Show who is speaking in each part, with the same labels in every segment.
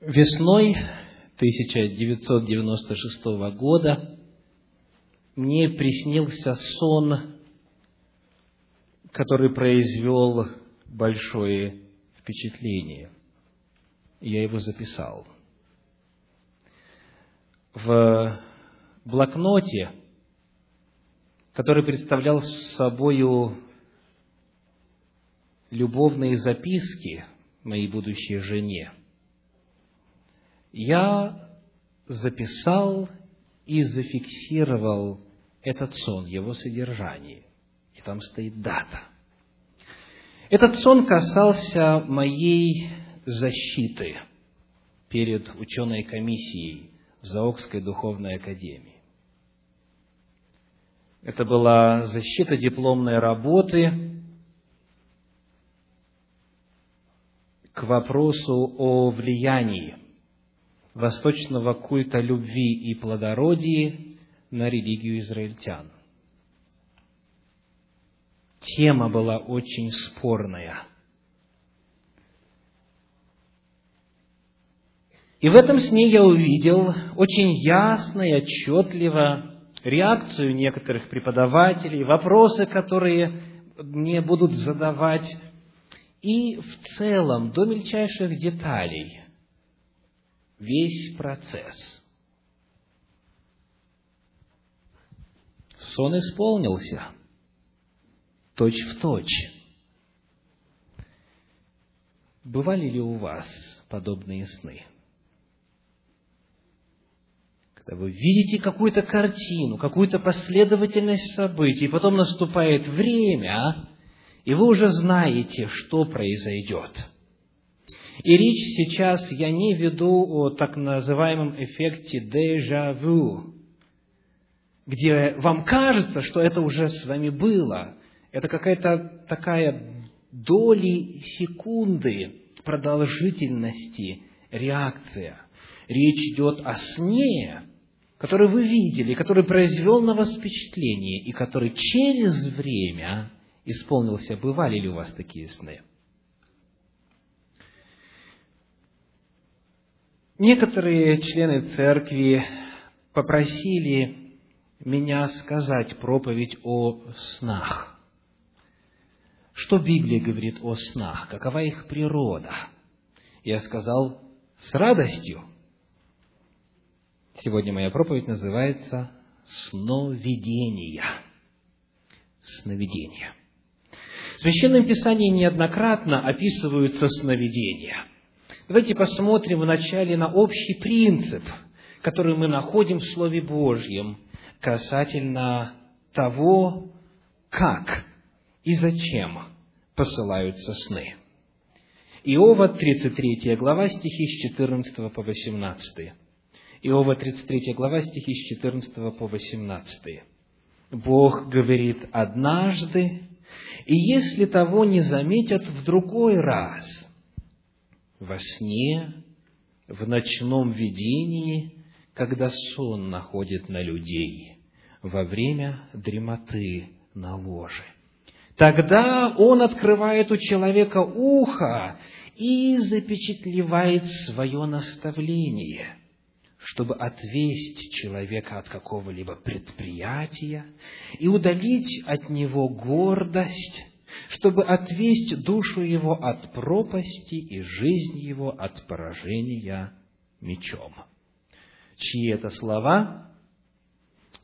Speaker 1: Весной 1996 года мне приснился сон, который произвел большое впечатление. Я его записал. В блокноте, который представлял собою любовные записки моей будущей жене, я записал и зафиксировал этот сон, его содержание. И там стоит дата. Этот сон касался моей защиты перед ученой комиссией в Заокской духовной академии. Это была защита дипломной работы к вопросу о влиянии восточного культа любви и плодородия на религию израильтян. Тема была очень спорная. И в этом сне я увидел очень ясно и отчетливо реакцию некоторых преподавателей, вопросы, которые мне будут задавать, и в целом, до мельчайших деталей, весь процесс. Сон исполнился, точь в точь. Бывали ли у вас подобные сны? Когда вы видите какую-то картину, какую-то последовательность событий, потом наступает время, и вы уже знаете, что произойдет – и речь сейчас я не веду о так называемом эффекте дежавю, где вам кажется, что это уже с вами было. Это какая-то такая доли секунды продолжительности реакция. Речь идет о сне, который вы видели, который произвел на вас впечатление, и который через время исполнился. Бывали ли у вас такие сны? Некоторые члены церкви попросили меня сказать проповедь о снах. Что Библия говорит о снах? Какова их природа? Я сказал, с радостью. Сегодня моя проповедь называется «Сновидения». Сновидения. В Священном Писании неоднократно описываются сновидения – Давайте посмотрим вначале на общий принцип, который мы находим в Слове Божьем касательно того, как и зачем посылаются сны. Иова, 33 глава, стихи с 14 по 18. Иова, 33 глава, стихи с 14 по 18. Бог говорит однажды, и если того не заметят в другой раз, во сне, в ночном видении, когда сон находит на людей, во время дремоты на ложе. Тогда он открывает у человека ухо и запечатлевает свое наставление, чтобы отвесть человека от какого-либо предприятия и удалить от него гордость, чтобы отвесть душу его от пропасти и жизнь его от поражения мечом. Чьи это слова?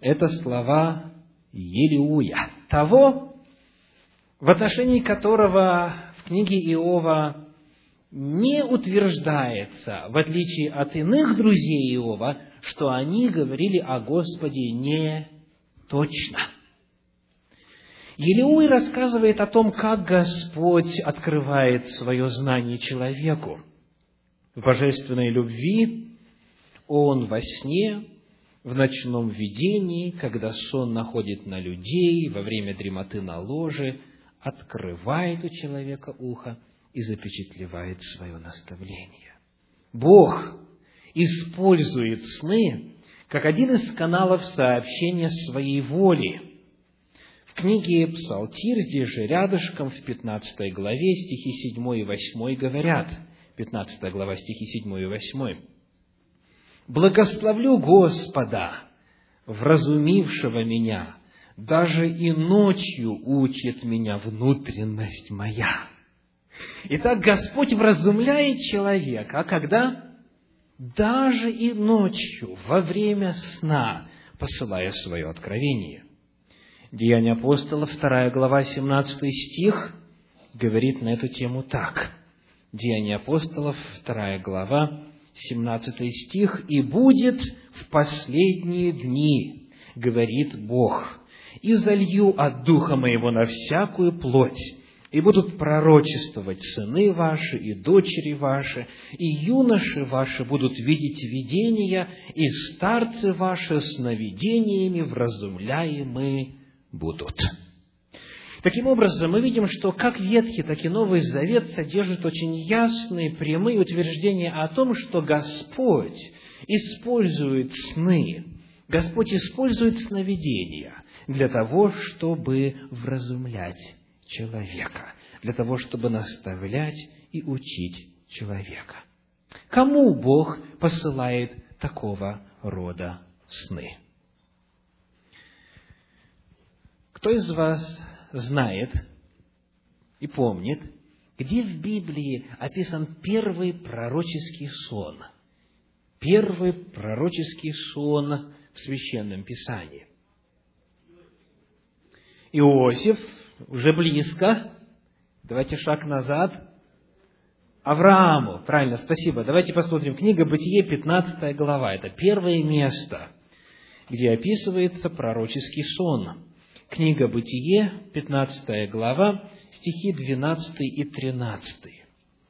Speaker 1: Это слова Елиуя, того, в отношении которого в книге Иова не утверждается, в отличие от иных друзей Иова, что они говорили о Господе не точно – Елеуй рассказывает о том, как Господь открывает свое знание человеку. В божественной любви Он во сне, в ночном видении, когда сон находит на людей, во время дремоты на ложе, открывает у человека ухо и запечатлевает свое наставление. Бог использует сны как один из каналов сообщения своей воли – в книге Псалтирь, здесь же рядышком, в 15 главе, стихи 7 и 8 говорят, 15 глава, стихи 7 и 8. «Благословлю Господа, вразумившего меня, даже и ночью учит меня внутренность моя». Итак, Господь вразумляет человека, а когда? Даже и ночью, во время сна, посылая свое откровение. Деяния апостолов, 2 глава, 17 стих, говорит на эту тему так. Деяния апостолов, 2 глава, 17 стих, «И будет в последние дни, говорит Бог, и залью от Духа Моего на всякую плоть, и будут пророчествовать сыны ваши и дочери ваши, и юноши ваши будут видеть видения, и старцы ваши сновидениями вразумляемы будут». Таким образом, мы видим, что как Ветхий, так и Новый Завет содержат очень ясные, прямые утверждения о том, что Господь использует сны, Господь использует сновидения для того, чтобы вразумлять человека, для того, чтобы наставлять и учить человека. Кому Бог посылает такого рода сны? Кто из вас знает и помнит, где в Библии описан первый пророческий сон? Первый пророческий сон в Священном Писании. Иосиф уже близко. Давайте шаг назад. Аврааму. Правильно, спасибо. Давайте посмотрим. Книга Бытие, 15 глава. Это первое место, где описывается пророческий сон. Книга Бытие, 15 глава, стихи 12 и 13.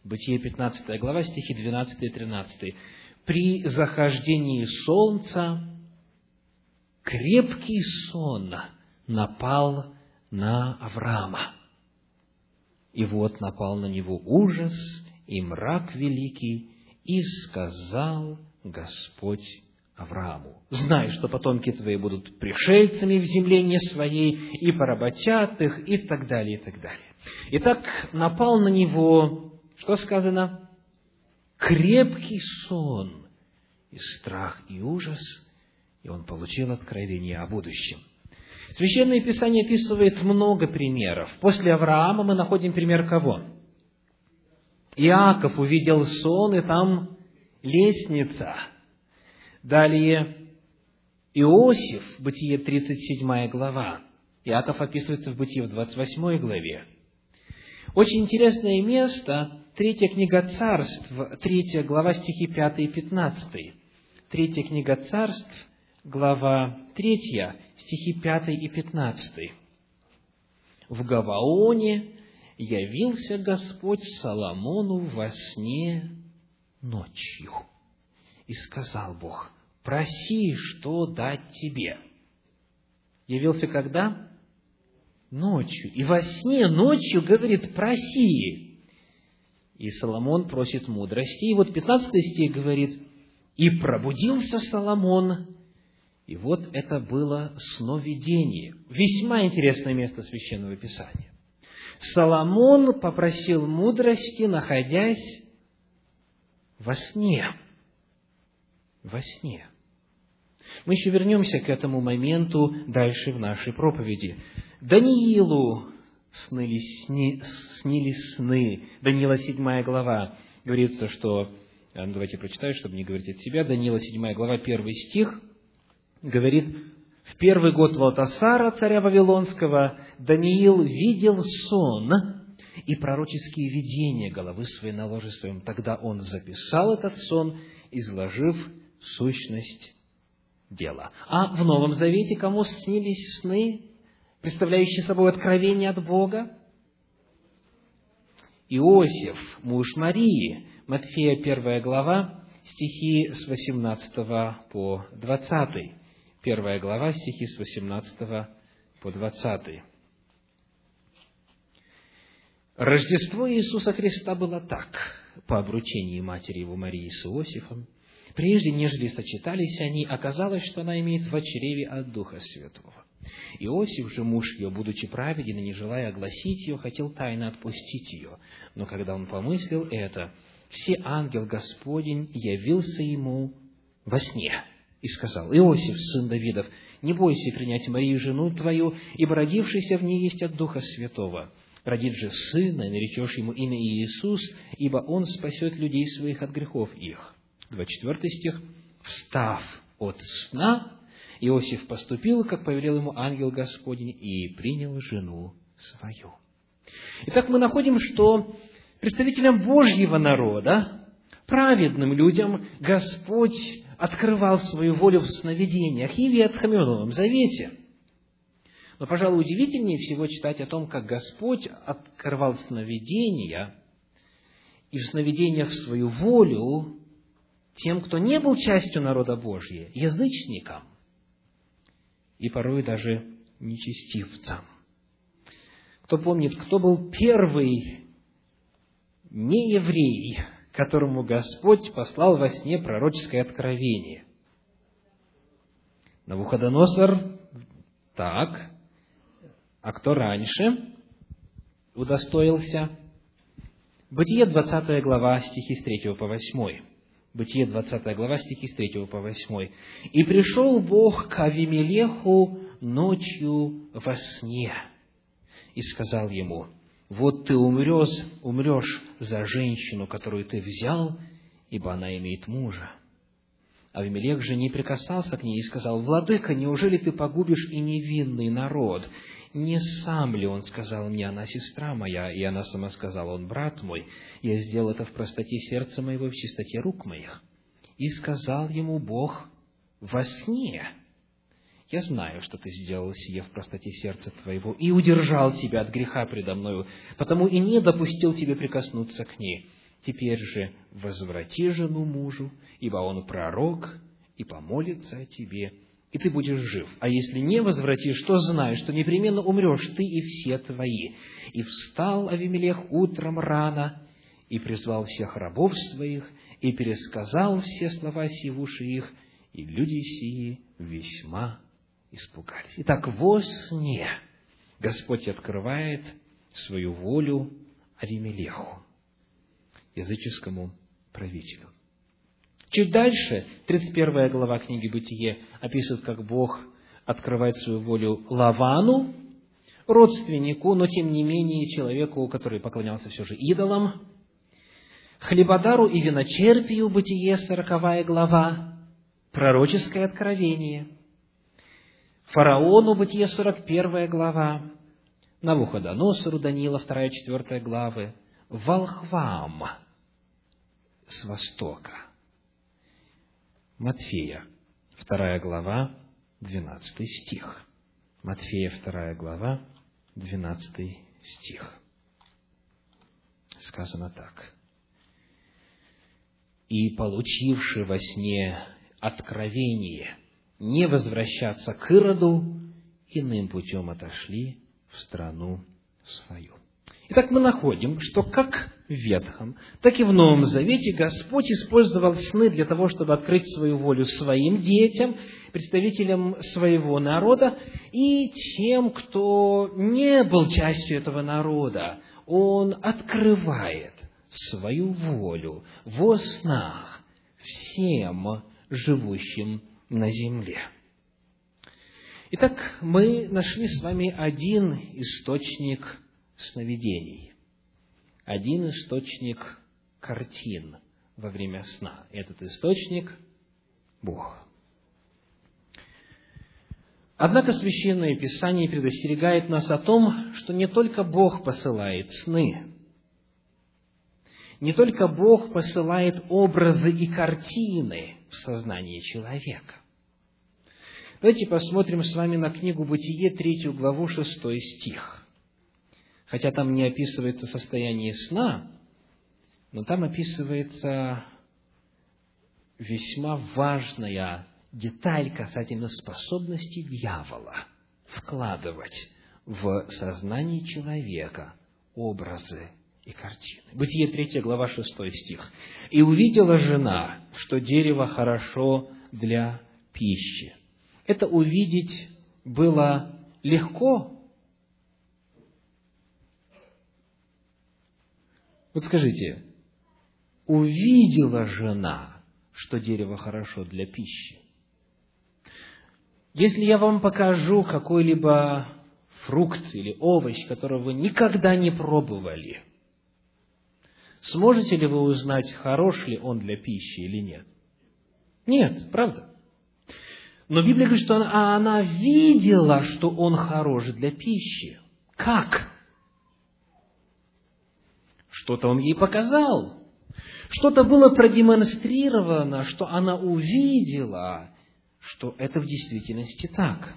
Speaker 1: Бытие, 15 глава, стихи 12 и 13. «При захождении солнца крепкий сон напал на Авраама. И вот напал на него ужас и мрак великий, и сказал Господь Аврааму, знай, что потомки твои будут пришельцами в земле не своей, и поработят их, и так далее, и так далее. Итак, напал на него, что сказано? Крепкий сон, и страх, и ужас, и он получил откровение о будущем – Священное Писание описывает много примеров. После Авраама мы находим пример кого? Иаков увидел сон, и там лестница. Далее Иосиф, Бытие 37 глава. Иаков описывается в Бытие в 28 главе. Очень интересное место, третья книга царств, третья глава, стихи 5 и 15. Третья книга царств, глава 3, стихи 5 и 15. «В Гаваоне явился Господь Соломону во сне ночью, и сказал Бог, проси, что дать тебе». Явился когда? Ночью. И во сне ночью говорит, проси. И Соломон просит мудрости. И вот 15 стих говорит, и пробудился Соломон и вот это было сновидение. Весьма интересное место Священного Писания. Соломон попросил мудрости, находясь во сне. Во сне. Мы еще вернемся к этому моменту дальше в нашей проповеди. Даниилу снились сни, сны. Даниила 7 глава. Говорится, что... Э, давайте прочитаю, чтобы не говорить от себя. Даниила 7 глава, 1 стих – говорит, в первый год Валтасара, царя Вавилонского, Даниил видел сон и пророческие видения головы своей на ложе своем. Тогда он записал этот сон, изложив сущность дела. А в Новом Завете кому снились сны, представляющие собой откровение от Бога? Иосиф, муж Марии, Матфея 1 глава, стихи с 18 по 20 первая глава, стихи с 18 по 20. Рождество Иисуса Христа было так, по обручении матери его Марии с Иосифом. Прежде, нежели сочетались они, оказалось, что она имеет в чреве от Духа Святого. Иосиф же, муж ее, будучи праведен и не желая огласить ее, хотел тайно отпустить ее. Но когда он помыслил это, все ангел Господень явился ему во сне и сказал, «Иосиф, сын Давидов, не бойся принять Марию, жену твою, ибо родившийся в ней есть от Духа Святого. Родит же сына, и наречешь ему имя Иисус, ибо он спасет людей своих от грехов их». 24 стих. «Встав от сна, Иосиф поступил, как повелел ему ангел Господень, и принял жену свою». Итак, мы находим, что представителям Божьего народа, праведным людям, Господь открывал свою волю в сновидениях и в Ветхом и Новом Завете. Но, пожалуй, удивительнее всего читать о том, как Господь открывал сновидения и в сновидениях свою волю тем, кто не был частью народа Божьего, язычникам и порой даже нечестивцам. Кто помнит, кто был первый не еврей, которому Господь послал во сне пророческое откровение. Навуходоносор, так, а кто раньше удостоился? Бытие 20 глава, стихи с 3 по 8. Бытие 20 глава, стихи с 3 по 8. «И пришел Бог к Авимелеху ночью во сне, и сказал ему, вот ты умрешь, умрешь за женщину, которую ты взял, ибо она имеет мужа. Авимелех же не прикасался к ней и сказал, «Владыка, неужели ты погубишь и невинный народ? Не сам ли он сказал мне, она сестра моя?» И она сама сказала, «Он брат мой, я сделал это в простоте сердца моего, в чистоте рук моих». И сказал ему Бог во сне, я знаю, что ты сделал сие в простоте сердца твоего, и удержал тебя от греха предо мною, потому и не допустил тебе прикоснуться к ней. Теперь же возврати жену мужу, ибо он пророк, и помолится о тебе, и ты будешь жив. А если не возвратишь, то знай, что непременно умрешь ты и все твои. И встал Авимелех утром рано, и призвал всех рабов своих, и пересказал все слова сии в уши их, и люди сии весьма испугались. Итак, во сне Господь открывает свою волю Авимелеху, языческому правителю. Чуть дальше, 31 глава книги Бытие описывает, как Бог открывает свою волю Лавану, родственнику, но тем не менее человеку, который поклонялся все же идолам, Хлебодару и виночерпию, Бытие, 40 глава, пророческое откровение – Фараону, Бытие 41 глава, Навуходоносору, Даниила 2-4 главы, волхвам с востока. Матфея, 2 глава, 12 стих. Матфея, 2 глава, 12 стих. Сказано так. «И получивший во сне откровение – не возвращаться к Ироду, иным путем отошли в страну свою. Итак, мы находим, что как Ветхом, так и в Новом Завете Господь использовал сны для того, чтобы открыть свою волю своим детям, представителям своего народа и тем, кто не был частью этого народа. Он открывает свою волю во снах всем живущим на земле. Итак, мы нашли с вами один источник сновидений, один источник картин во время сна. Этот источник – Бог. Однако Священное Писание предостерегает нас о том, что не только Бог посылает сны, не только Бог посылает образы и картины в сознание человека. Давайте посмотрим с вами на книгу «Бытие», третью главу, шестой стих. Хотя там не описывается состояние сна, но там описывается весьма важная деталь касательно способности дьявола вкладывать в сознание человека образы и картины. Бытие 3 глава 6 стих. «И увидела жена, что дерево хорошо для пищи, это увидеть было легко. Вот скажите, увидела жена, что дерево хорошо для пищи. Если я вам покажу какой-либо фрукт или овощ, которого вы никогда не пробовали, сможете ли вы узнать, хорош ли он для пищи или нет? Нет, правда? Но Библия говорит, что она, а она видела, что он хорош для пищи. Как? Что-то он ей показал. Что-то было продемонстрировано, что она увидела, что это в действительности так.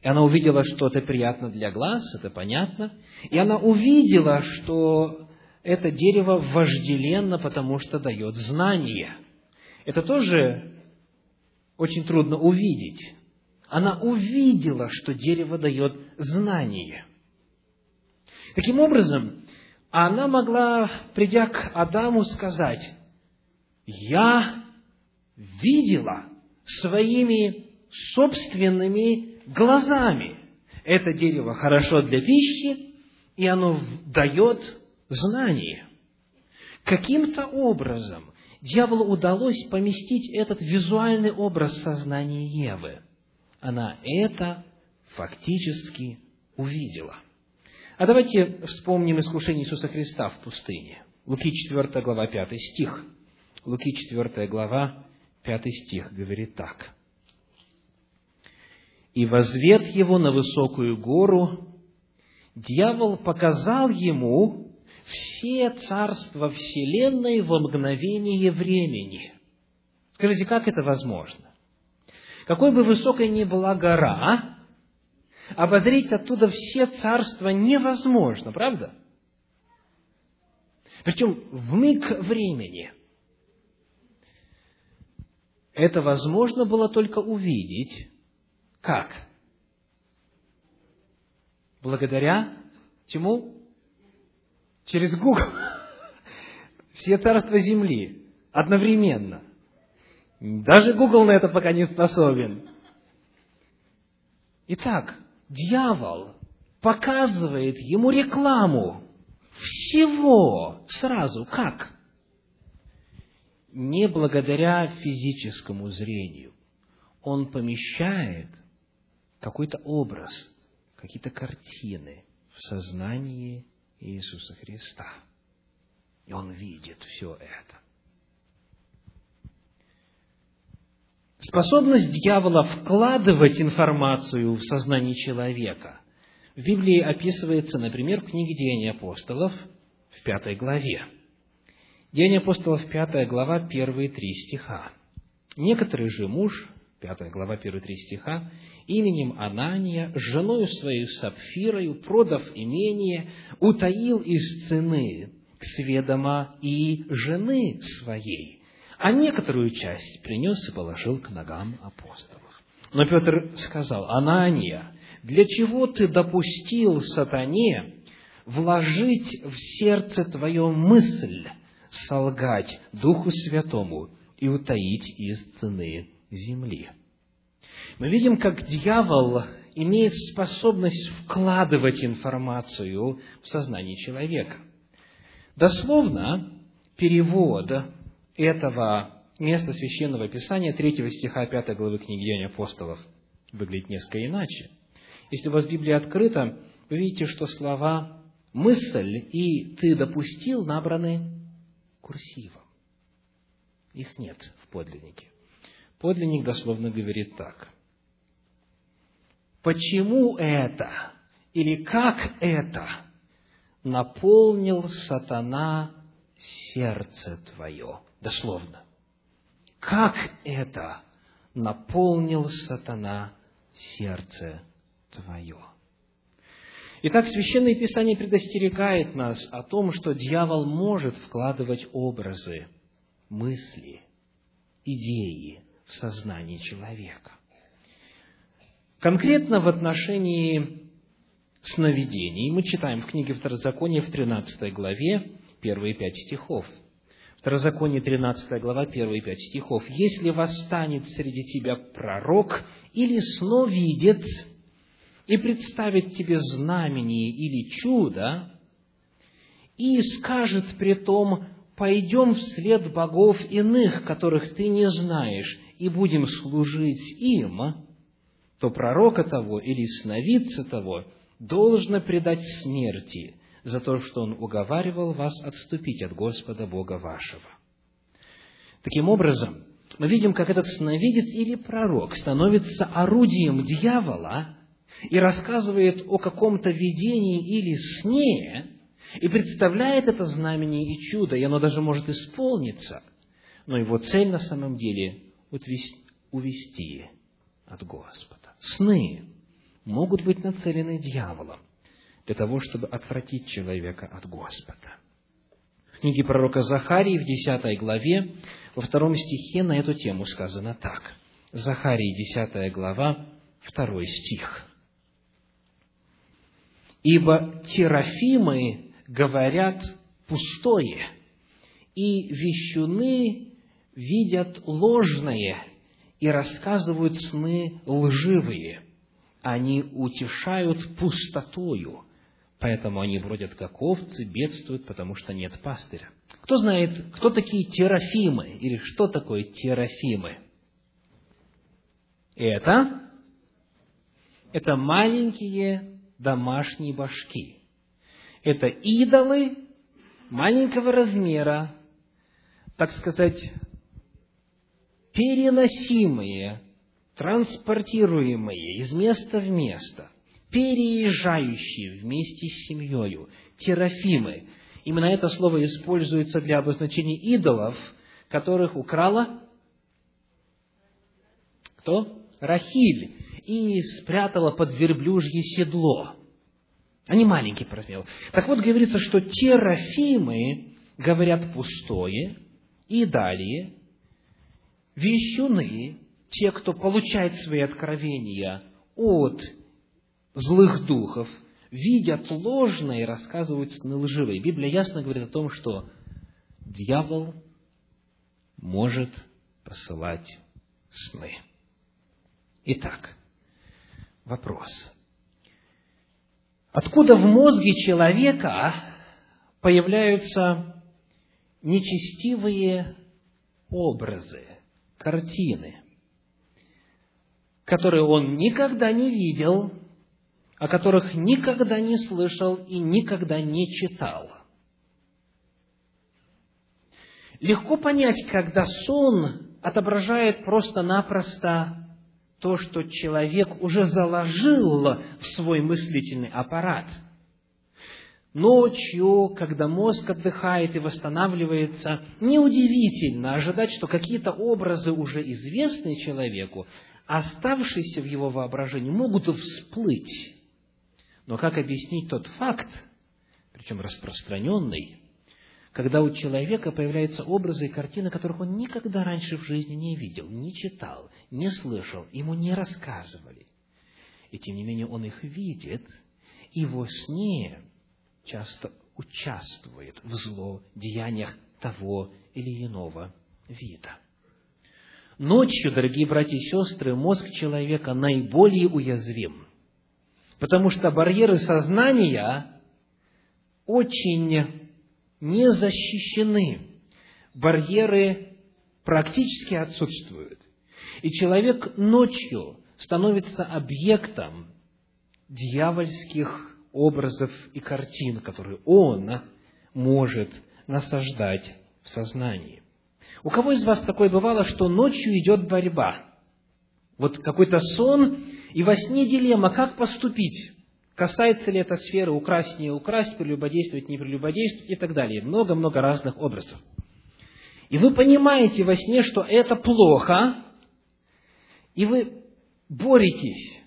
Speaker 1: И она увидела, что это приятно для глаз, это понятно. И она увидела, что это дерево вожделенно, потому что дает знание. Это тоже очень трудно увидеть. Она увидела, что дерево дает знание. Таким образом, она могла, придя к Адаму, сказать, «Я видела своими собственными глазами. Это дерево хорошо для пищи, и оно дает знание». Каким-то образом дьяволу удалось поместить этот визуальный образ сознания Евы. Она это фактически увидела. А давайте вспомним искушение Иисуса Христа в пустыне. Луки 4 глава 5 стих. Луки 4 глава 5 стих говорит так. «И возвед его на высокую гору, дьявол показал ему все царства Вселенной во мгновение времени. Скажите, как это возможно? Какой бы высокой ни была гора, обозреть оттуда все царства невозможно, правда? Причем в миг времени. Это возможно было только увидеть. Как? Благодаря чему? через Google все царства земли одновременно. Даже Google на это пока не способен. Итак, дьявол показывает ему рекламу всего сразу. Как? Не благодаря физическому зрению. Он помещает какой-то образ, какие-то картины в сознании Иисуса Христа. И он видит все это. Способность дьявола вкладывать информацию в сознание человека в Библии описывается, например, в книге Деяний апостолов в пятой главе. Деяния апостолов, пятая глава, первые три стиха. Некоторый же муж, пятая глава, первые три стиха, именем Анания, женою своей Сапфирою, продав имение, утаил из цены сведома и жены своей, а некоторую часть принес и положил к ногам апостолов. Но Петр сказал, Анания, для чего ты допустил сатане вложить в сердце твое мысль солгать Духу Святому и утаить из цены земли? мы видим, как дьявол имеет способность вкладывать информацию в сознание человека. Дословно, перевод этого места Священного Писания, 3 стиха 5 главы книги Деяний апостолов, выглядит несколько иначе. Если у вас Библия открыта, вы видите, что слова «мысль» и «ты допустил» набраны курсивом. Их нет в подлиннике. Подлинник дословно говорит так почему это или как это наполнил сатана сердце твое. Дословно. Как это наполнил сатана сердце твое. Итак, Священное Писание предостерегает нас о том, что дьявол может вкладывать образы, мысли, идеи в сознание человека. Конкретно в отношении сновидений мы читаем в книге Второзакония в 13 главе первые пять стихов. Второзаконие 13 глава, первые пять стихов. «Если восстанет среди тебя пророк или сновидец, и представит тебе знамение или чудо, и скажет при том, пойдем вслед богов иных, которых ты не знаешь, и будем служить им, то пророка того или сновидца того должно предать смерти за то, что он уговаривал вас отступить от Господа Бога вашего. Таким образом, мы видим, как этот сновидец или пророк становится орудием дьявола и рассказывает о каком-то видении или сне, и представляет это знамение и чудо, и оно даже может исполниться, но его цель на самом деле – увести от Господа. Сны могут быть нацелены дьяволом для того, чтобы отвратить человека от Господа. В книге пророка Захарии в 10 главе, во втором стихе на эту тему сказано так. Захарии, 10 глава, второй стих. «Ибо терафимы говорят пустое, и вещуны видят ложное, и рассказывают сны лживые. Они утешают пустотою, поэтому они бродят как овцы, бедствуют, потому что нет пастыря. Кто знает, кто такие терафимы, или что такое терафимы? Это, это маленькие домашние башки. Это идолы маленького размера, так сказать, переносимые, транспортируемые из места в место, переезжающие вместе с семьей, терафимы. Именно это слово используется для обозначения идолов, которых украла кто? Рахиль. И спрятала под верблюжье седло. Они маленькие по размеру. Так вот, говорится, что терафимы говорят пустое, и далее вещуны, те, кто получает свои откровения от злых духов, видят ложное и рассказывают сны лживые. Библия ясно говорит о том, что дьявол может посылать сны. Итак, вопрос. Откуда в мозге человека появляются нечестивые образы, картины, которые он никогда не видел, о которых никогда не слышал и никогда не читал. Легко понять, когда сон отображает просто-напросто то, что человек уже заложил в свой мыслительный аппарат – ночью, когда мозг отдыхает и восстанавливается, неудивительно ожидать, что какие-то образы, уже известные человеку, оставшиеся в его воображении, могут всплыть. Но как объяснить тот факт, причем распространенный, когда у человека появляются образы и картины, которых он никогда раньше в жизни не видел, не читал, не слышал, ему не рассказывали. И тем не менее он их видит, и во сне часто участвует в злодеяниях того или иного вида. Ночью, дорогие братья и сестры, мозг человека наиболее уязвим, потому что барьеры сознания очень не защищены, барьеры практически отсутствуют. И человек ночью становится объектом дьявольских образов и картин, которые он может насаждать в сознании. У кого из вас такое бывало, что ночью идет борьба? Вот какой-то сон, и во сне дилемма, как поступить? Касается ли эта сферы украсть, не украсть, прелюбодействовать, не прелюбодействовать и так далее. Много-много разных образов. И вы понимаете во сне, что это плохо, и вы боретесь.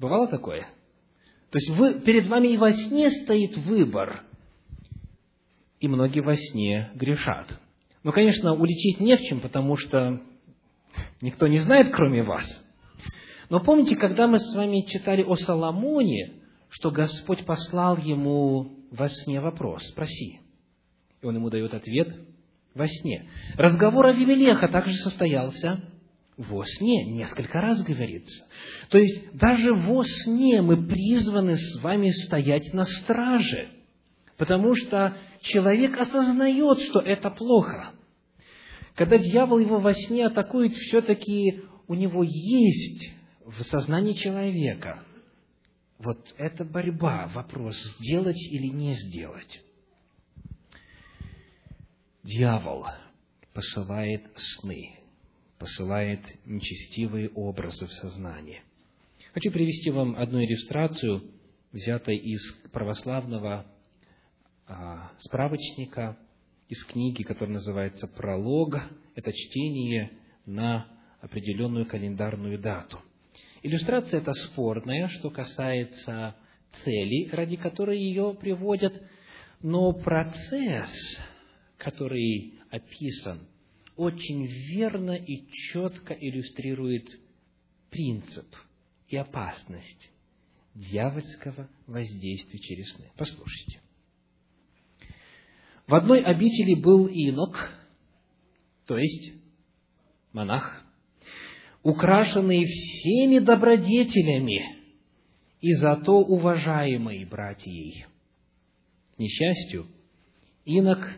Speaker 1: Бывало такое? То есть вы, перед вами и во сне стоит выбор, и многие во сне грешат. Но, конечно, уличить не в чем, потому что никто не знает, кроме вас. Но помните, когда мы с вами читали о Соломоне, что Господь послал ему во сне вопрос, спроси. И он ему дает ответ во сне. Разговор о Авимелеха также состоялся во сне несколько раз говорится. То есть даже во сне мы призваны с вами стоять на страже. Потому что человек осознает, что это плохо. Когда дьявол его во сне атакует, все-таки у него есть в сознании человека вот эта борьба, вопрос, сделать или не сделать. Дьявол посылает сны, посылает нечестивые образы в сознание. Хочу привести вам одну иллюстрацию, взятой из православного а, справочника, из книги, которая называется «Пролог». Это чтение на определенную календарную дату. Иллюстрация эта спорная, что касается цели, ради которой ее приводят, но процесс, который описан, очень верно и четко иллюстрирует принцип и опасность дьявольского воздействия через сны. Послушайте. В одной обители был инок, то есть монах, украшенный всеми добродетелями и зато уважаемый братьей. К несчастью, инок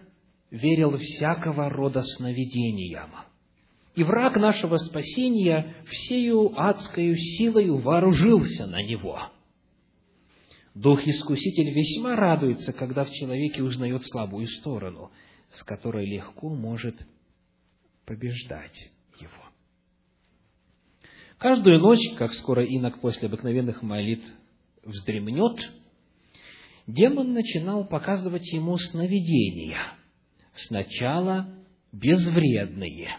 Speaker 1: верил всякого рода сновидениям. И враг нашего спасения всею адскою силою вооружился на него. Дух-искуситель весьма радуется, когда в человеке узнает слабую сторону, с которой легко может побеждать. Каждую ночь, как скоро инок после обыкновенных молитв вздремнет, демон начинал показывать ему сновидения – сначала безвредные,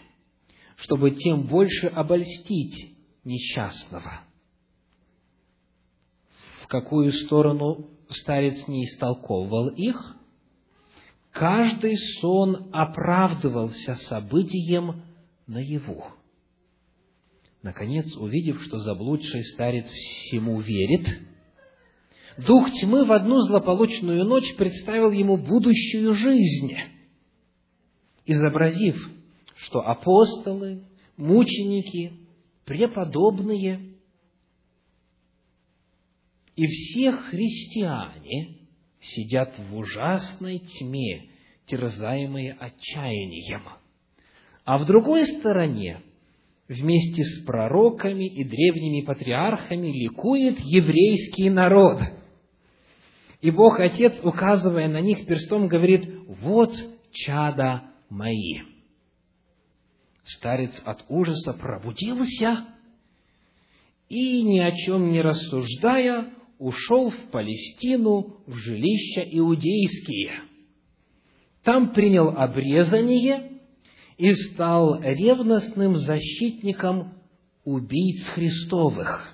Speaker 1: чтобы тем больше обольстить несчастного. В какую сторону старец не истолковывал их, каждый сон оправдывался событием наяву. Наконец, увидев, что заблудший старец всему верит, дух тьмы в одну злополучную ночь представил ему будущую жизнь – изобразив, что апостолы, мученики, преподобные и все христиане сидят в ужасной тьме, терзаемые отчаянием. А в другой стороне, вместе с пророками и древними патриархами, ликует еврейский народ. И Бог Отец, указывая на них перстом, говорит, вот чада мои. Старец от ужаса пробудился и, ни о чем не рассуждая, ушел в Палестину, в жилища иудейские. Там принял обрезание и стал ревностным защитником убийц Христовых.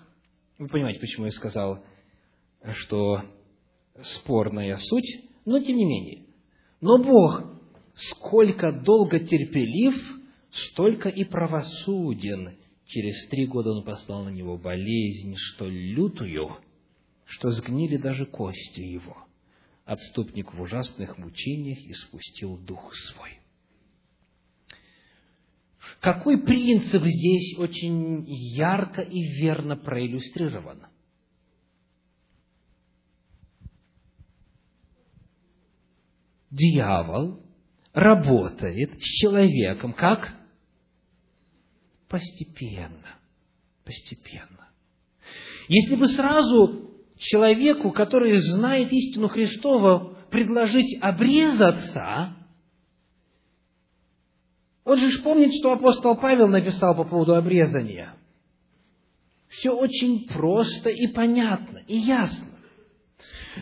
Speaker 1: Вы понимаете, почему я сказал, что спорная суть, но тем не менее. Но Бог сколько долго терпелив, столько и правосуден. Через три года он послал на него болезнь, что лютую, что сгнили даже кости его. Отступник в ужасных мучениях испустил дух свой. Какой принцип здесь очень ярко и верно проиллюстрирован? Дьявол работает с человеком как? Постепенно. Постепенно. Если бы сразу человеку, который знает истину Христову, предложить обрезаться, он же помнит, что апостол Павел написал по поводу обрезания. Все очень просто и понятно, и ясно.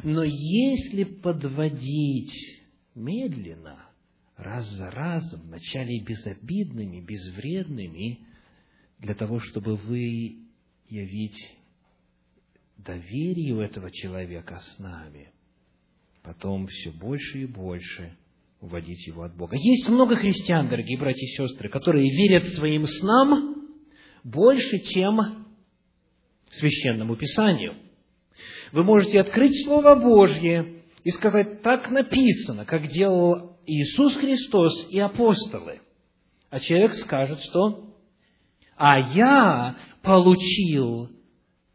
Speaker 1: Но если подводить медленно, раз за разом, вначале безобидными, безвредными, для того, чтобы вы явить доверие у этого человека с нами, потом все больше и больше уводить его от Бога. Есть много христиан, дорогие братья и сестры, которые верят своим снам больше, чем священному Писанию. Вы можете открыть Слово Божье и сказать, так написано, как делал Иисус Христос и апостолы. А человек скажет, что «А я получил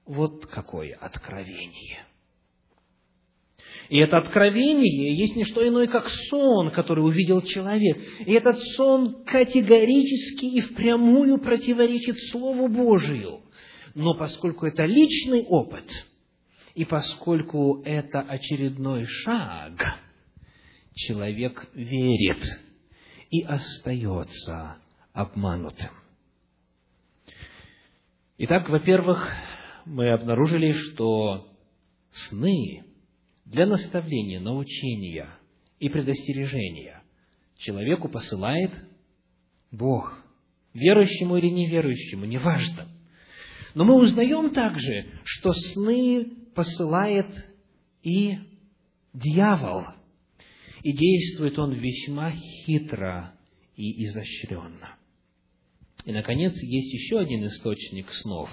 Speaker 1: вот какое откровение». И это откровение есть не что иное, как сон, который увидел человек. И этот сон категорически и впрямую противоречит Слову Божию. Но поскольку это личный опыт, и поскольку это очередной шаг, человек верит и остается обманутым. Итак, во-первых, мы обнаружили, что сны для наставления, научения и предостережения человеку посылает Бог, верующему или неверующему, неважно. Но мы узнаем также, что сны посылает и дьявол, и действует он весьма хитро и изощренно. И, наконец, есть еще один источник снов,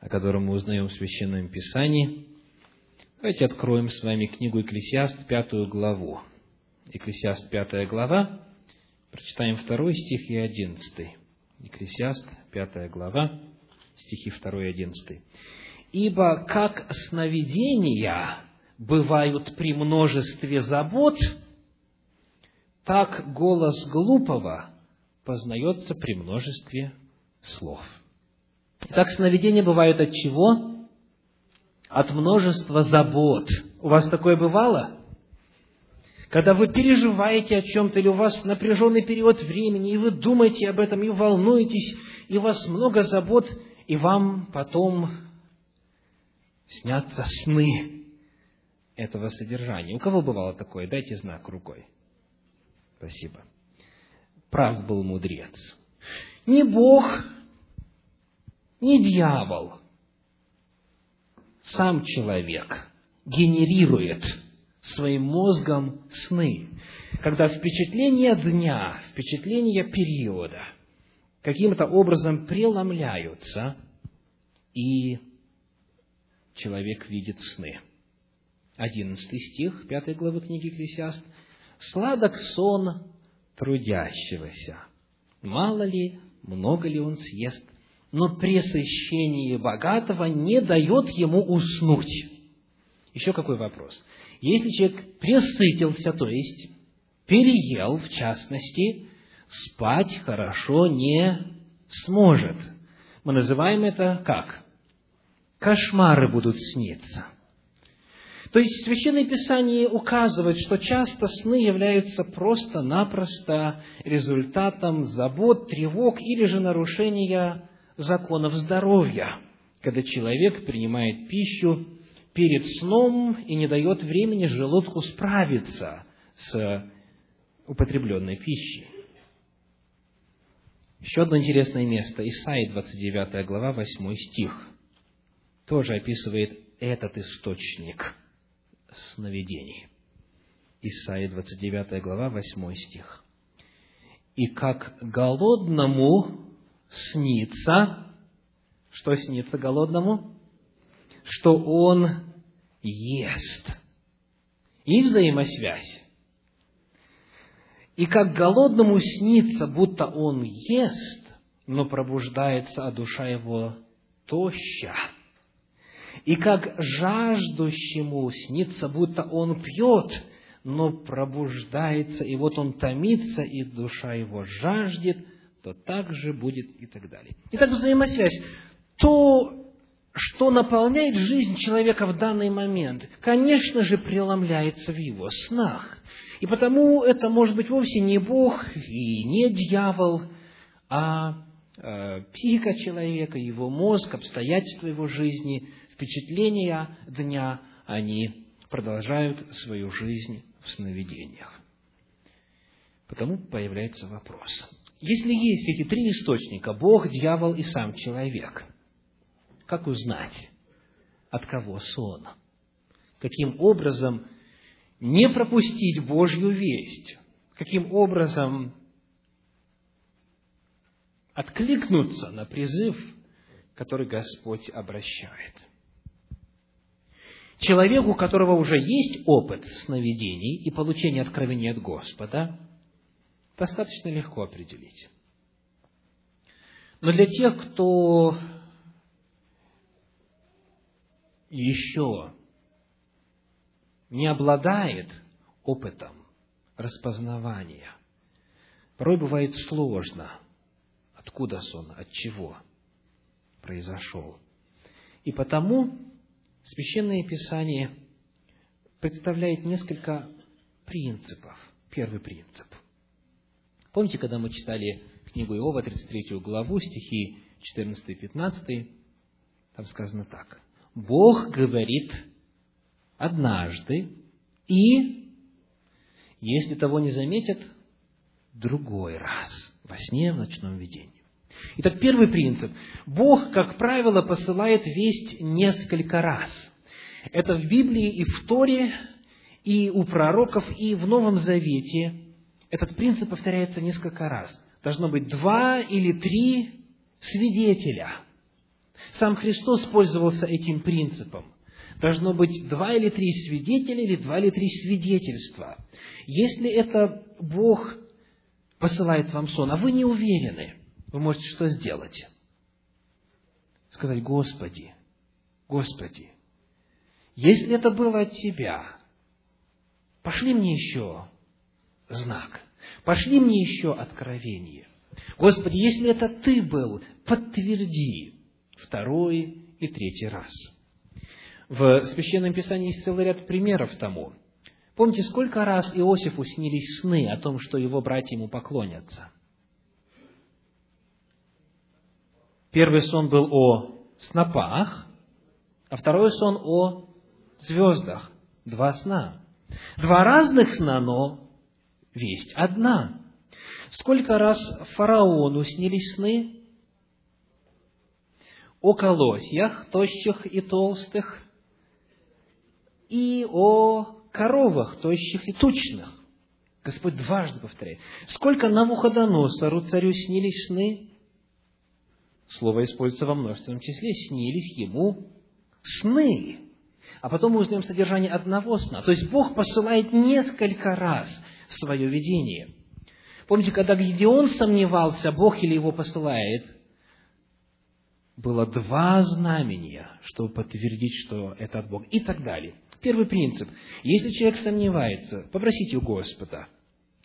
Speaker 1: о котором мы узнаем в Священном Писании. Давайте откроем с вами книгу Экклесиаст, пятую главу. Экклесиаст, пятая глава, прочитаем второй стих и одиннадцатый. Экклесиаст, пятая глава, стихи второй и одиннадцатый. «Ибо как сновидения бывают при множестве забот, так голос глупого познается при множестве слов. Итак, сновидения бывают от чего? От множества забот. У вас такое бывало? Когда вы переживаете о чем-то, или у вас напряженный период времени, и вы думаете об этом, и волнуетесь, и у вас много забот, и вам потом снятся сны этого содержания. У кого бывало такое? Дайте знак рукой. Спасибо прав был мудрец. Не Бог, не дьявол, сам человек генерирует своим мозгом сны, когда впечатления дня, впечатления периода каким-то образом преломляются, и человек видит сны. Одиннадцатый стих пятой главы книги Екклесиаст. «Сладок сон трудящегося. Мало ли, много ли он съест, но пресыщение богатого не дает ему уснуть. Еще какой вопрос? Если человек пресытился, то есть переел, в частности, спать хорошо не сможет. Мы называем это как? Кошмары будут сниться – то есть Священное Писание указывает, что часто сны являются просто-напросто результатом забот, тревог или же нарушения законов здоровья, когда человек принимает пищу перед сном и не дает времени желудку справиться с употребленной пищей. Еще одно интересное место. Исаия, 29 глава, 8 стих. Тоже описывает этот источник – сновидений. Исайя 29 глава, 8 стих. «И как голодному снится...» Что снится голодному? Что он ест. И взаимосвязь. И как голодному снится, будто он ест, но пробуждается, а душа его тоща и как жаждущему снится, будто он пьет, но пробуждается, и вот он томится, и душа его жаждет, то так же будет и так далее. Итак, взаимосвязь. То, что наполняет жизнь человека в данный момент, конечно же, преломляется в его снах. И потому это может быть вовсе не Бог и не дьявол, а э, психика человека, его мозг, обстоятельства его жизни – впечатления дня, они продолжают свою жизнь в сновидениях. Потому появляется вопрос. Если есть эти три источника, Бог, дьявол и сам человек, как узнать, от кого сон? Каким образом не пропустить Божью весть? Каким образом откликнуться на призыв, который Господь обращает? Человеку, у которого уже есть опыт сновидений и получения откровения от Господа, достаточно легко определить. Но для тех, кто еще не обладает опытом распознавания, порой бывает сложно, откуда сон, от чего произошел. И потому Священное Писание представляет несколько принципов. Первый принцип. Помните, когда мы читали книгу Иова, 33 главу, стихи 14 и 15, там сказано так. Бог говорит однажды, и, если того не заметят, другой раз, во сне, в ночном видении. Итак, первый принцип. Бог, как правило, посылает весть несколько раз. Это в Библии и в Торе, и у пророков, и в Новом Завете. Этот принцип повторяется несколько раз. Должно быть два или три свидетеля. Сам Христос пользовался этим принципом. Должно быть два или три свидетеля, или два или три свидетельства. Если это Бог посылает вам сон, а вы не уверены – вы можете что сделать? Сказать, Господи, Господи, если это было от Тебя, пошли мне еще знак, пошли мне еще откровение. Господи, если это Ты был, подтверди второй и третий раз. В Священном Писании есть целый ряд примеров тому. Помните, сколько раз Иосифу снились сны о том, что его братья ему поклонятся – Первый сон был о снопах, а второй сон о звездах. Два сна. Два разных сна, но весть одна. Сколько раз фараону снились сны? О колосьях, тощих и толстых, и о коровах, тощих и тучных. Господь дважды повторяет. Сколько Навуходоносору, царю, снились сны? Слово используется во множественном числе. Снились ему сны. А потом мы узнаем содержание одного сна. То есть Бог посылает несколько раз свое видение. Помните, когда Гедеон сомневался, Бог или его посылает, было два знамения, чтобы подтвердить, что это от Бога, и так далее. Первый принцип. Если человек сомневается, попросите у Господа,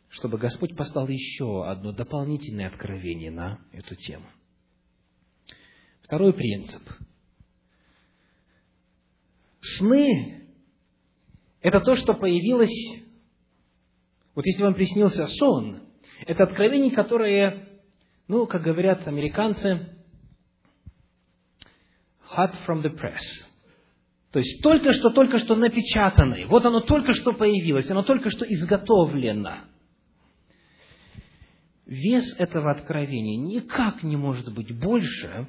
Speaker 1: чтобы Господь послал еще одно дополнительное откровение на эту тему. Второй принцип. Сны – это то, что появилось, вот если вам приснился сон, это откровение, которое, ну, как говорят американцы, hot from the press. То есть только что, только что напечатанное. Вот оно только что появилось, оно только что изготовлено. Вес этого откровения никак не может быть больше,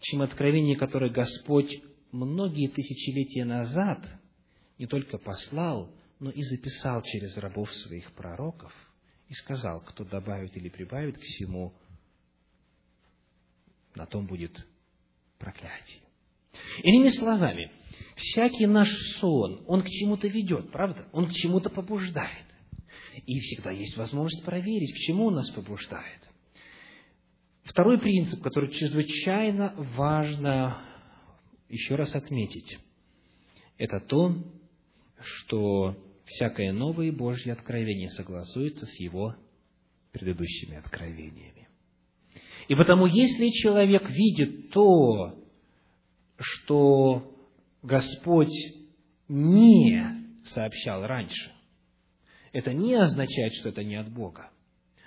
Speaker 1: чем откровение, которое Господь многие тысячелетия назад не только послал, но и записал через рабов своих пророков и сказал, кто добавит или прибавит к всему, на том будет проклятие. Иными словами, всякий наш сон, он к чему-то ведет, правда? Он к чему-то побуждает. И всегда есть возможность проверить, к чему он нас побуждает. Второй принцип, который чрезвычайно важно еще раз отметить, это то, что всякое новое Божье откровение согласуется с его предыдущими откровениями. И потому, если человек видит то, что Господь не сообщал раньше, это не означает, что это не от Бога.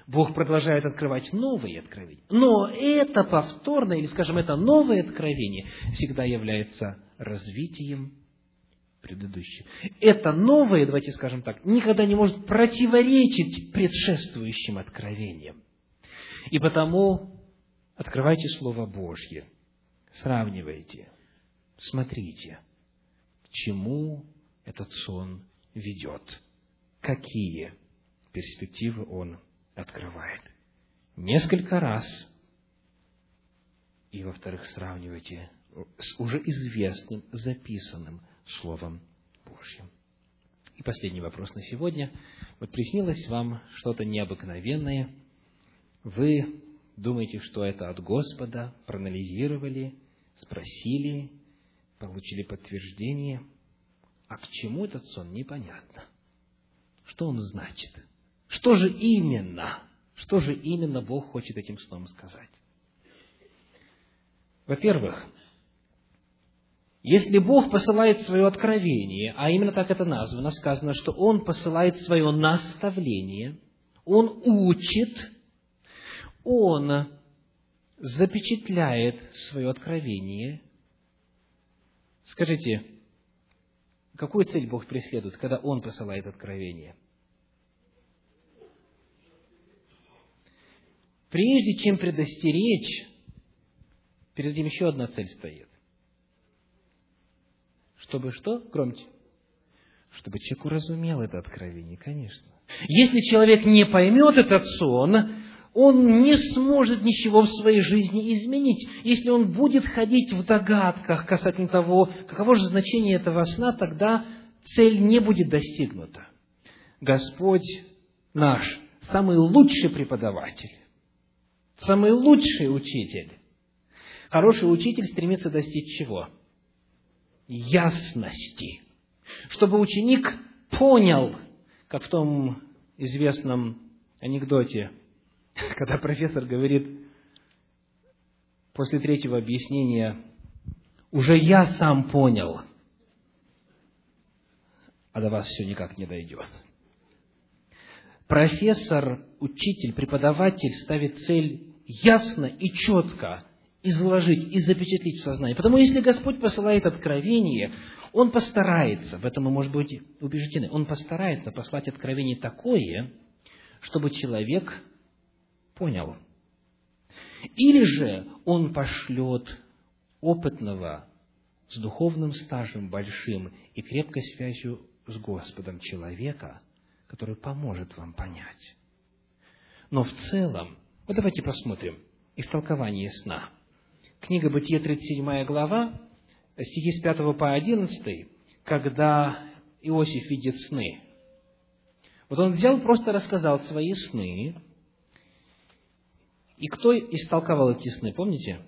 Speaker 1: Бог продолжает открывать новые откровения. Но это повторное, или, скажем, это новое откровение всегда является развитием предыдущего. Это новое, давайте скажем так, никогда не может противоречить предшествующим откровениям. И потому открывайте Слово Божье, сравнивайте, смотрите, к чему этот сон ведет, какие перспективы он открывает. Несколько раз. И, во-вторых, сравнивайте с уже известным, записанным Словом Божьим. И последний вопрос на сегодня. Вот приснилось вам что-то необыкновенное. Вы думаете, что это от Господа, проанализировали, спросили, получили подтверждение, а к чему этот сон, непонятно. Что он значит? Что же именно? Что же именно Бог хочет этим сном сказать? Во-первых, если Бог посылает свое откровение, а именно так это названо, сказано, что Он посылает свое наставление, Он учит, Он запечатляет свое откровение. Скажите, какую цель Бог преследует, когда Он посылает откровение? Прежде чем предостеречь, перед этим еще одна цель стоит. Чтобы что? Громче. Чтобы человек уразумел это откровение, конечно. Если человек не поймет этот сон, он не сможет ничего в своей жизни изменить. Если он будет ходить в догадках касательно того, каково же значение этого сна, тогда цель не будет достигнута. Господь наш, самый лучший преподаватель, самый лучший учитель. Хороший учитель стремится достичь чего? Ясности. Чтобы ученик понял, как в том известном анекдоте, когда профессор говорит после третьего объяснения, уже я сам понял, а до вас все никак не дойдет. Профессор, учитель, преподаватель ставит цель ясно и четко изложить и запечатлить в сознании. Потому если Господь посылает откровение, Он постарается, в этом мы, может быть, убеждены, Он постарается послать откровение такое, чтобы человек понял. Или же Он пошлет опытного, с духовным стажем большим и крепкой связью с Господом человека, который поможет вам понять. Но в целом, вот давайте посмотрим истолкование сна. Книга Бытие, 37 глава, стихи с 5 по 11, когда Иосиф видит сны. Вот он взял, просто рассказал свои сны, и кто истолковал эти сны, помните?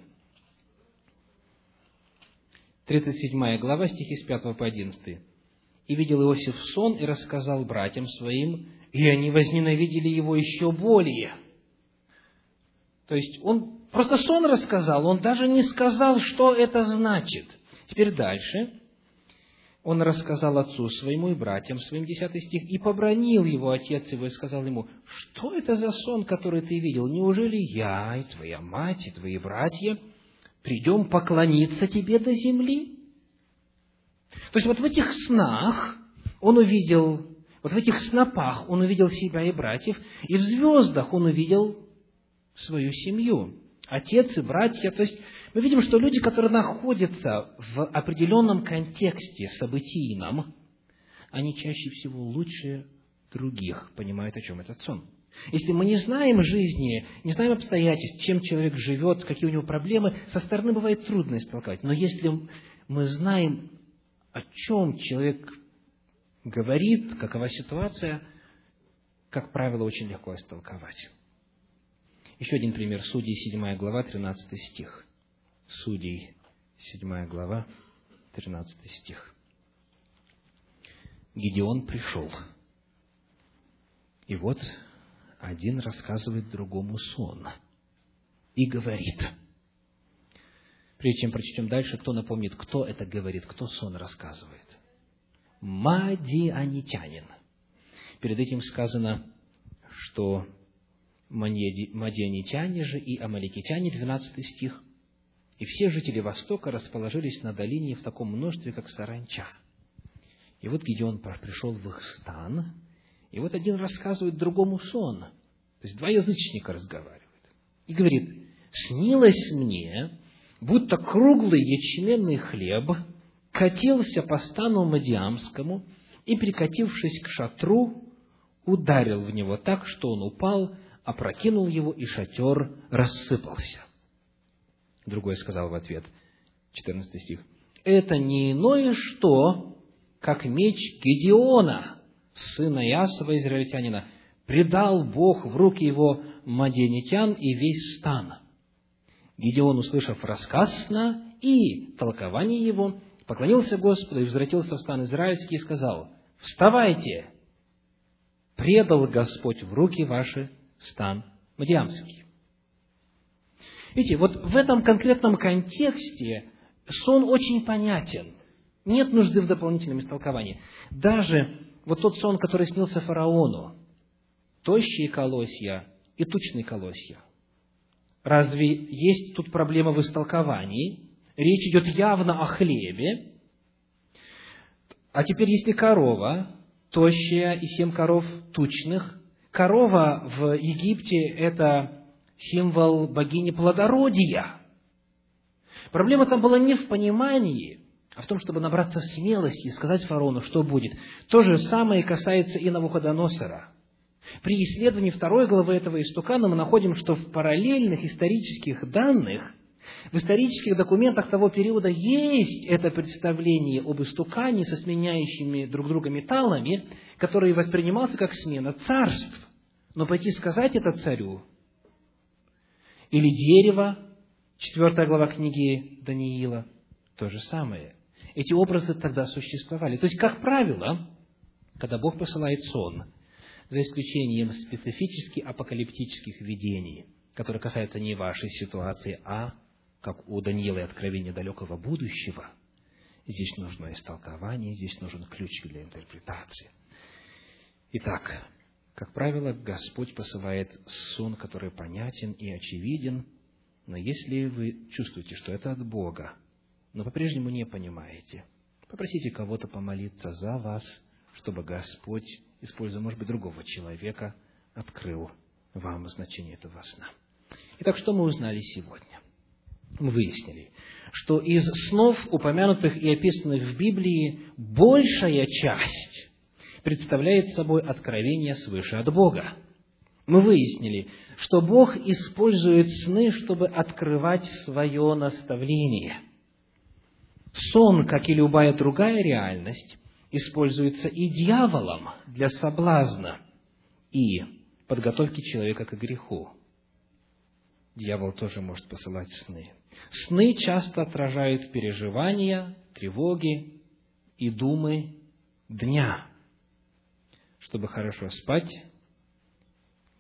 Speaker 1: 37 глава, стихи с 5 по 11. «И видел Иосиф сон, и рассказал братьям своим, и они возненавидели его еще более». То есть, он просто сон рассказал, он даже не сказал, что это значит. Теперь дальше. Он рассказал отцу своему и братьям своим, десятый стих, и побронил его отец его и сказал ему, что это за сон, который ты видел? Неужели я и твоя мать и твои братья придем поклониться тебе до земли? То есть вот в этих снах он увидел, вот в этих снопах он увидел себя и братьев, и в звездах он увидел свою семью отец и братья. То есть мы видим, что люди, которые находятся в определенном контексте событийном, они чаще всего лучше других понимают, о чем этот сон. Если мы не знаем жизни, не знаем обстоятельств, чем человек живет, какие у него проблемы, со стороны бывает трудно истолковать. Но если мы знаем, о чем человек говорит, какова ситуация, как правило, очень легко истолковать. Еще один пример. Судей, 7 глава, 13 стих. Судей, 7 глава, 13 стих. Гедеон пришел. И вот один рассказывает другому сон. И говорит. Прежде чем прочтем дальше, кто напомнит, кто это говорит, кто сон рассказывает? Мадианитянин. Перед этим сказано, что мадианитяне же и амаликитяне, 12 стих. И все жители Востока расположились на долине в таком множестве, как саранча. И вот Гедеон пришел в их стан, и вот один рассказывает другому сон. То есть два язычника разговаривают. И говорит, снилось мне, будто круглый ячменный хлеб катился по стану Мадиамскому и, прикатившись к шатру, ударил в него так, что он упал опрокинул его, и шатер рассыпался. Другой сказал в ответ, 14 стих, это не иное что, как меч Гедеона, сына Ясова, израильтянина, предал Бог в руки его маденитян и весь стан. Гедеон, услышав рассказ сна и толкование его, поклонился Господу и возвратился в стан израильский и сказал, «Вставайте! Предал Господь в руки ваши стан Мадиамский». Видите, вот в этом конкретном контексте сон очень понятен. Нет нужды в дополнительном истолковании. Даже вот тот сон, который снился фараону, тощие колосья и тучные колосья. Разве есть тут проблема в истолковании? Речь идет явно о хлебе. А теперь, если корова, тощая и семь коров тучных, корова в Египте – это символ богини плодородия. Проблема там была не в понимании, а в том, чтобы набраться смелости и сказать фараону, что будет. То же самое касается и Навуходоносора. При исследовании второй главы этого истукана мы находим, что в параллельных исторических данных, в исторических документах того периода есть это представление об истукане со сменяющими друг друга металлами, который воспринимался как смена царств. Но пойти сказать это царю, или дерево, четвертая глава книги Даниила, то же самое. Эти образы тогда существовали. То есть, как правило, когда Бог посылает сон, за исключением специфически апокалиптических видений, которые касаются не вашей ситуации, а, как у Даниила и Откровения далекого будущего, здесь нужно истолкование, здесь нужен ключ для интерпретации. Итак, как правило, Господь посылает сон, который понятен и очевиден, но если вы чувствуете, что это от Бога, но по-прежнему не понимаете, попросите кого-то помолиться за вас, чтобы Господь используя, может быть, другого человека, открыл вам значение этого сна. Итак, что мы узнали сегодня? Мы выяснили, что из снов, упомянутых и описанных в Библии, большая часть представляет собой откровение свыше от Бога. Мы выяснили, что Бог использует сны, чтобы открывать свое наставление. Сон, как и любая другая реальность, используется и дьяволом для соблазна и подготовки человека к греху. Дьявол тоже может посылать сны. Сны часто отражают переживания, тревоги и думы дня. Чтобы хорошо спать,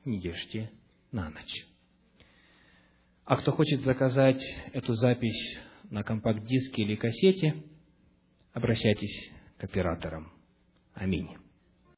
Speaker 1: не ешьте на ночь. А кто хочет заказать эту запись на компакт-диске или кассете, обращайтесь к операторам. Аминь.